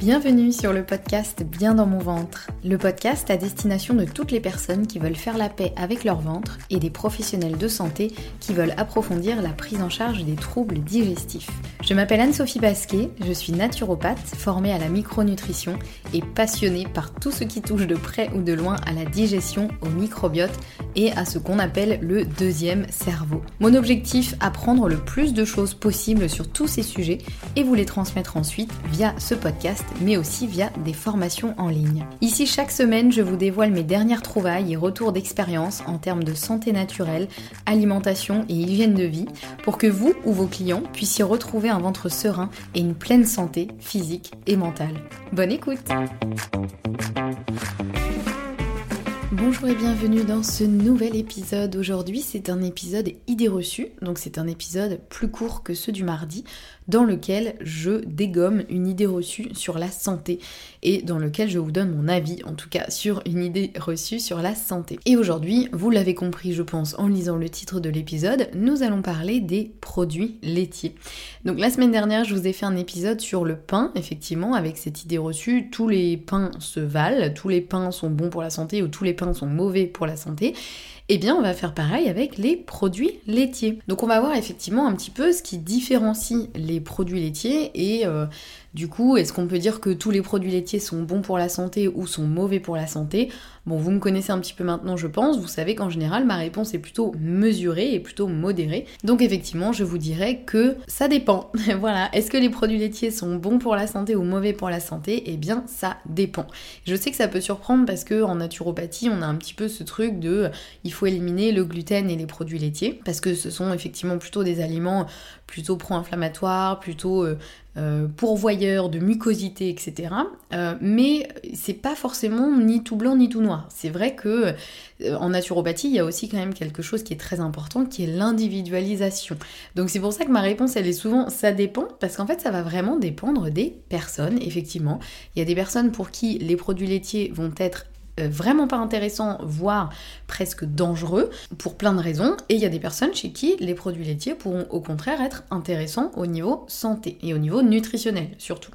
Bienvenue sur le podcast Bien dans mon ventre, le podcast à destination de toutes les personnes qui veulent faire la paix avec leur ventre et des professionnels de santé qui veulent approfondir la prise en charge des troubles digestifs. Je m'appelle Anne-Sophie Basquet, je suis naturopathe, formée à la micronutrition et passionnée par tout ce qui touche de près ou de loin à la digestion, au microbiote et à ce qu'on appelle le deuxième cerveau. Mon objectif, apprendre le plus de choses possibles sur tous ces sujets et vous les transmettre ensuite via ce podcast, mais aussi via des formations en ligne. Ici, chaque semaine, je vous dévoile mes dernières trouvailles et retours d'expérience en termes de santé naturelle, alimentation et hygiène de vie pour que vous ou vos clients puissiez retrouver un ventre serein et une pleine santé physique et mentale. Bonne écoute Bonjour et bienvenue dans ce nouvel épisode. Aujourd'hui, c'est un épisode idée reçue, donc c'est un épisode plus court que ceux du mardi, dans lequel je dégomme une idée reçue sur la santé et dans lequel je vous donne mon avis, en tout cas sur une idée reçue sur la santé. Et aujourd'hui, vous l'avez compris, je pense, en lisant le titre de l'épisode, nous allons parler des produits laitiers. Donc la semaine dernière, je vous ai fait un épisode sur le pain, effectivement, avec cette idée reçue, tous les pains se valent, tous les pains sont bons pour la santé ou tous les pains sont mauvais pour la santé eh bien on va faire pareil avec les produits laitiers. Donc on va voir effectivement un petit peu ce qui différencie les produits laitiers et euh, du coup, est-ce qu'on peut dire que tous les produits laitiers sont bons pour la santé ou sont mauvais pour la santé? Bon, vous me connaissez un petit peu maintenant, je pense. Vous savez qu'en général, ma réponse est plutôt mesurée et plutôt modérée. Donc effectivement, je vous dirais que ça dépend. voilà. Est-ce que les produits laitiers sont bons pour la santé ou mauvais pour la santé? Eh bien, ça dépend. Je sais que ça peut surprendre parce que en naturopathie, on a un petit peu ce truc de il faut éliminer le gluten et les produits laitiers parce que ce sont effectivement plutôt des aliments plutôt pro-inflammatoires, plutôt euh, euh, pourvoyeurs de mucosité, etc. Euh, mais c'est pas forcément ni tout blanc ni tout noir. C'est vrai que en naturopathie, il y a aussi quand même quelque chose qui est très important, qui est l'individualisation. Donc c'est pour ça que ma réponse, elle est souvent ça dépend, parce qu'en fait, ça va vraiment dépendre des personnes, effectivement. Il y a des personnes pour qui les produits laitiers vont être vraiment pas intéressant, voire presque dangereux, pour plein de raisons. Et il y a des personnes chez qui les produits laitiers pourront au contraire être intéressants au niveau santé et au niveau nutritionnel surtout.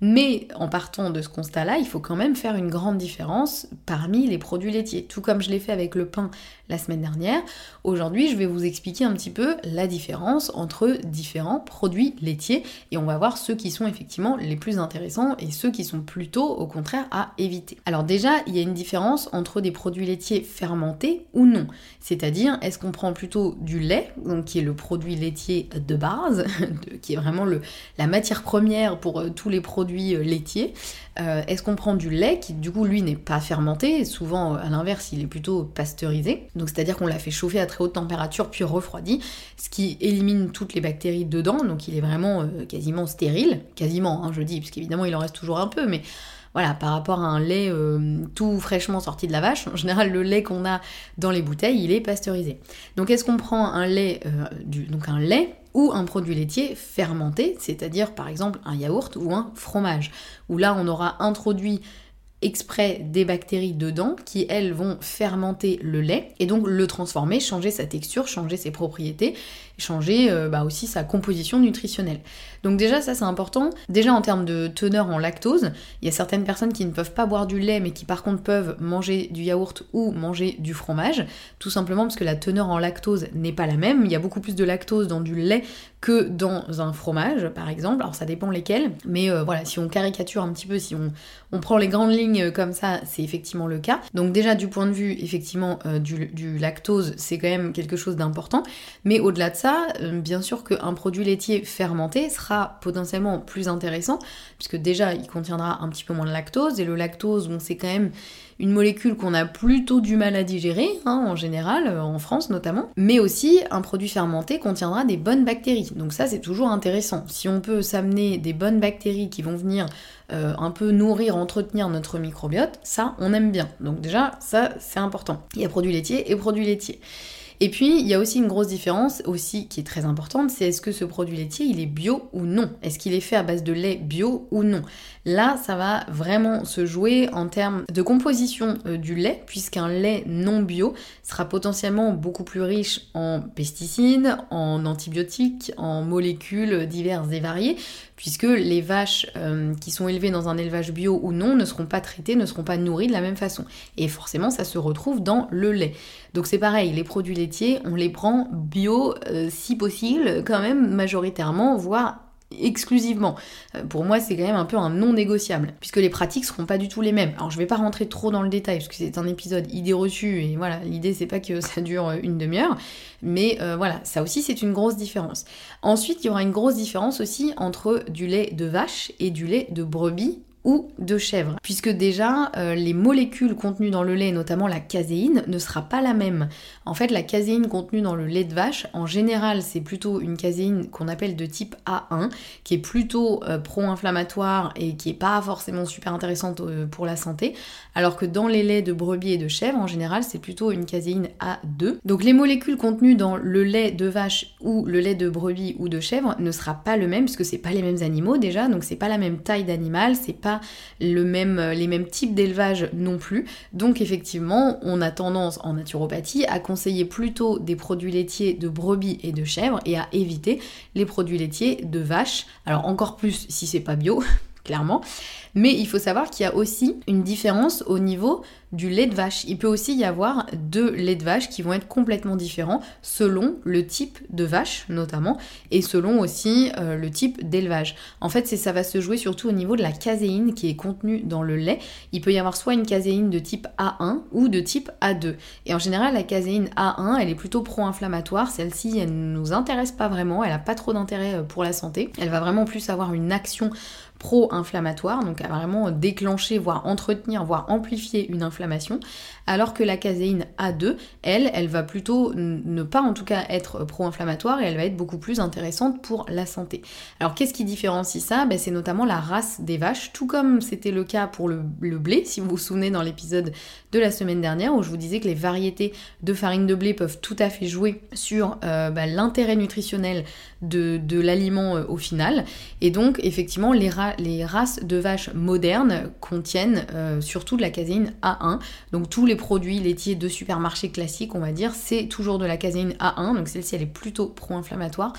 Mais en partant de ce constat-là, il faut quand même faire une grande différence parmi les produits laitiers. Tout comme je l'ai fait avec le pain la semaine dernière, aujourd'hui je vais vous expliquer un petit peu la différence entre différents produits laitiers et on va voir ceux qui sont effectivement les plus intéressants et ceux qui sont plutôt au contraire à éviter. Alors déjà, il y a une différence entre des produits laitiers fermentés ou non. C'est-à-dire, est-ce qu'on prend plutôt du lait, donc qui est le produit laitier de base, qui est vraiment le, la matière première pour euh, tous les produits euh, laitiers. Euh, est-ce qu'on prend du lait qui du coup lui n'est pas fermenté, souvent à l'inverse il est plutôt pasteurisé, donc c'est-à-dire qu'on l'a fait chauffer à très haute température puis refroidi, ce qui élimine toutes les bactéries dedans, donc il est vraiment euh, quasiment stérile, quasiment hein, je dis, parce qu'évidemment il en reste toujours un peu, mais voilà, par rapport à un lait tout fraîchement sorti de la vache, en général le lait qu'on a dans les bouteilles, il est pasteurisé. Donc est-ce qu'on prend un lait, donc un lait ou un produit laitier fermenté, c'est-à-dire par exemple un yaourt ou un fromage, où là on aura introduit exprès des bactéries dedans qui elles vont fermenter le lait et donc le transformer, changer sa texture, changer ses propriétés changer euh, bah, aussi sa composition nutritionnelle. Donc déjà ça c'est important. Déjà en termes de teneur en lactose, il y a certaines personnes qui ne peuvent pas boire du lait mais qui par contre peuvent manger du yaourt ou manger du fromage, tout simplement parce que la teneur en lactose n'est pas la même. Il y a beaucoup plus de lactose dans du lait que dans un fromage par exemple. Alors ça dépend lesquels, mais euh, voilà, si on caricature un petit peu, si on, on prend les grandes lignes comme ça, c'est effectivement le cas. Donc déjà du point de vue effectivement euh, du, lactose, c'est quand même quelque chose d'important. Mais au-delà de ça, euh, bien sûr qu'un produit laitier fermenté sera potentiellement plus intéressant, puisque déjà il contiendra un petit peu moins de lactose, et le lactose, bon c'est quand même une molécule qu'on a plutôt du mal à digérer, hein, en général, euh, en France notamment, mais aussi un produit fermenté contiendra des bonnes bactéries. Donc ça c'est toujours intéressant. Si on peut s'amener des bonnes bactéries qui vont venir euh, un peu nourrir, entretenir notre microbiote, ça on aime bien. Donc déjà ça c'est important. Il y a produits laitiers et produits laitiers. Et puis, il y a aussi une grosse différence, aussi qui est très importante, c'est est-ce que ce produit laitier, il est bio ou non? Est-ce qu'il est fait à base de lait bio ou non? Là, ça va vraiment se jouer en termes de composition euh, du lait, puisqu'un lait non bio sera potentiellement beaucoup plus riche en pesticides, en antibiotiques, en molécules diverses et variées, puisque les vaches euh, qui sont élevées dans un élevage bio ou non ne seront pas traitées, ne seront pas nourries de la même façon. Et forcément, ça se retrouve dans le lait. Donc c'est pareil, les produits laitiers, on les prend bio euh, si possible, quand même majoritairement, voire exclusivement. Euh, pour moi, c'est quand même un peu un non négociable, puisque les pratiques seront pas du tout les mêmes. Alors, je vais pas rentrer trop dans le détail, parce que c'est un épisode idée reçue, et voilà, l'idée c'est pas que ça dure une demi-heure, mais euh, voilà, ça aussi c'est une grosse différence. Ensuite, il y aura une grosse différence aussi entre du lait de vache et du lait de brebis ou de chèvre, puisque déjà euh, les molécules contenues dans le lait, notamment la caséine, ne sera pas la même. En fait, la caséine contenue dans le lait de vache, en général, c'est plutôt une caséine qu'on appelle de type A1, qui est plutôt euh, pro-inflammatoire et qui est pas forcément super intéressante euh, pour la santé, alors que dans les laits de brebis et de chèvre, en général, c'est plutôt une caséine A2. Donc les molécules contenues dans le lait de vache ou le lait de brebis ou de chèvre ne sera pas le même, puisque c'est pas les mêmes animaux déjà, donc c'est pas la même taille d'animal, c'est pas le même, euh, les mêmes types d'élevage non plus. Donc effectivement, on a tendance en naturopathie à conseiller plutôt des produits laitiers de brebis et de chèvres et à éviter les produits laitiers de vaches. Alors encore plus si c'est pas bio, clairement. Mais il faut savoir qu'il y a aussi une différence au niveau du lait de vache. Il peut aussi y avoir deux laits de vache qui vont être complètement différents selon le type de vache notamment et selon aussi euh, le type d'élevage. En fait, ça va se jouer surtout au niveau de la caséine qui est contenue dans le lait. Il peut y avoir soit une caséine de type A1 ou de type A2. Et en général, la caséine A1, elle est plutôt pro-inflammatoire. Celle-ci, elle ne nous intéresse pas vraiment, elle n'a pas trop d'intérêt euh, pour la santé. Elle va vraiment plus avoir une action pro-inflammatoire, donc à vraiment déclencher, voire entretenir, voire amplifier une inflammation, alors que la caséine A2, elle, elle va plutôt ne pas en tout cas être pro-inflammatoire et elle va être beaucoup plus intéressante pour la santé. Alors qu'est-ce qui différencie ça? Ben, C'est notamment la race des vaches, tout comme c'était le cas pour le, blé, si vous vous souvenez dans l'épisode de la semaine dernière où je vous disais que les variétés de farine de blé peuvent tout à fait jouer sur euh, ben, l'intérêt nutritionnel de, l'aliment euh, au final. Et donc effectivement les races de vaches modernes contiennent euh, surtout de la caséine A1. Donc tous les produits laitiers de supermarché classiques, on va dire, c'est toujours de la caséine A1. Donc celle-ci, elle est plutôt pro-inflammatoire.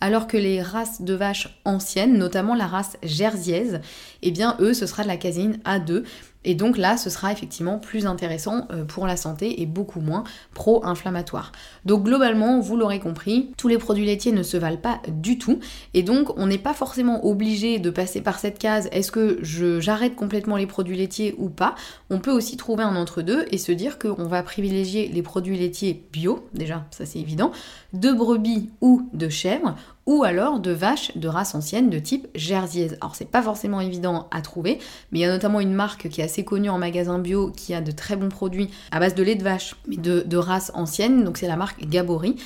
Alors que les races de vaches anciennes, notamment la race jersiaise, eh bien eux, ce sera de la caséine A2. Et donc là, ce sera effectivement plus intéressant euh, pour la santé et beaucoup moins pro-inflammatoire. Donc globalement, vous l'aurez compris, tous les produits laitiers ne se valent pas du tout. Et donc, on n'est pas forcément obligé de passer par cette case, est-ce que j'arrête complètement les produits laitiers ou pas On peut aussi trouver un entre-deux et se dire qu'on va privilégier les produits laitiers bio, déjà, ça c'est évident, de brebis ou de chèvres, ou alors de vaches de race ancienne de type jersiaise. Alors c'est pas forcément évident à trouver, mais il y a notamment une marque qui est assez connue en magasin bio qui a de très bons produits à base de lait de vache, mais de, race ancienne, donc c'est la marque Gabori.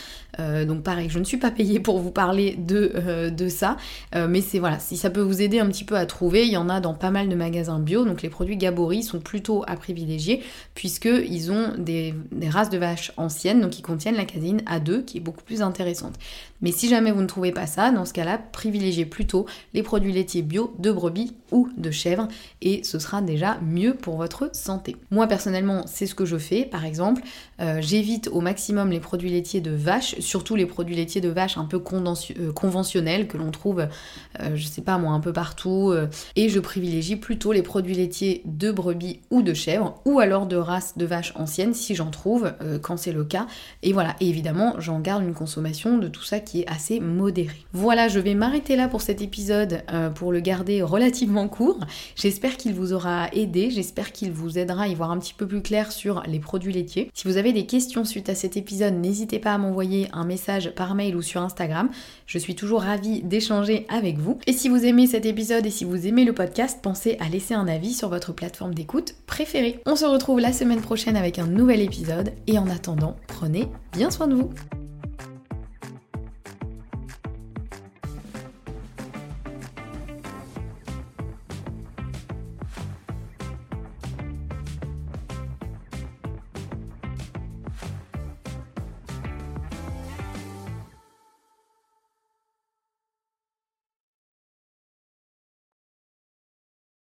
Euh, donc pareil, je ne suis pas payée pour vous parler de, euh, ça, euh, mais c'est voilà, si ça peut vous aider un petit peu à trouver, il y en a dans pas mal de magasins bio, donc les produits Gabori sont plutôt à privilégier puisqu'ils ont des, races de vaches anciennes, donc qui contiennent la caséine A2 qui est beaucoup plus intéressante. Mais si jamais vous ne trouvez pas ça, dans ce cas-là, privilégiez plutôt les produits laitiers bio de brebis ou de chèvre et ce sera déjà mieux pour votre santé. Moi personnellement, c'est ce que je fais. Par exemple, euh, j'évite au maximum les produits laitiers de vache, surtout les produits laitiers de vache un peu euh, conventionnels que l'on trouve, euh, je sais pas moi, un peu partout. et je privilégie plutôt les produits laitiers de brebis ou de chèvre, ou alors de races de vaches anciennes si j'en trouve, quand c'est le cas. Et voilà, et évidemment, j'en garde une consommation de tout ça qui est assez modérée. Voilà, je vais m'arrêter là pour cet épisode pour le garder relativement court. J'espère qu'il vous aura aidé, j'espère qu'il vous aidera à y voir un petit peu plus clair sur les produits laitiers. Si vous avez des questions suite à cet épisode, n'hésitez pas à m'envoyer un message par mail ou sur Instagram. Je suis toujours ravie d'échanger avec vous. Et si vous aimez cet épisode et si vous aimez le podcast, pensez à laisser un avis sur votre plateforme d'écoute préférée. On se retrouve la semaine prochaine avec un nouvel épisode et en attendant, prenez bien soin de vous.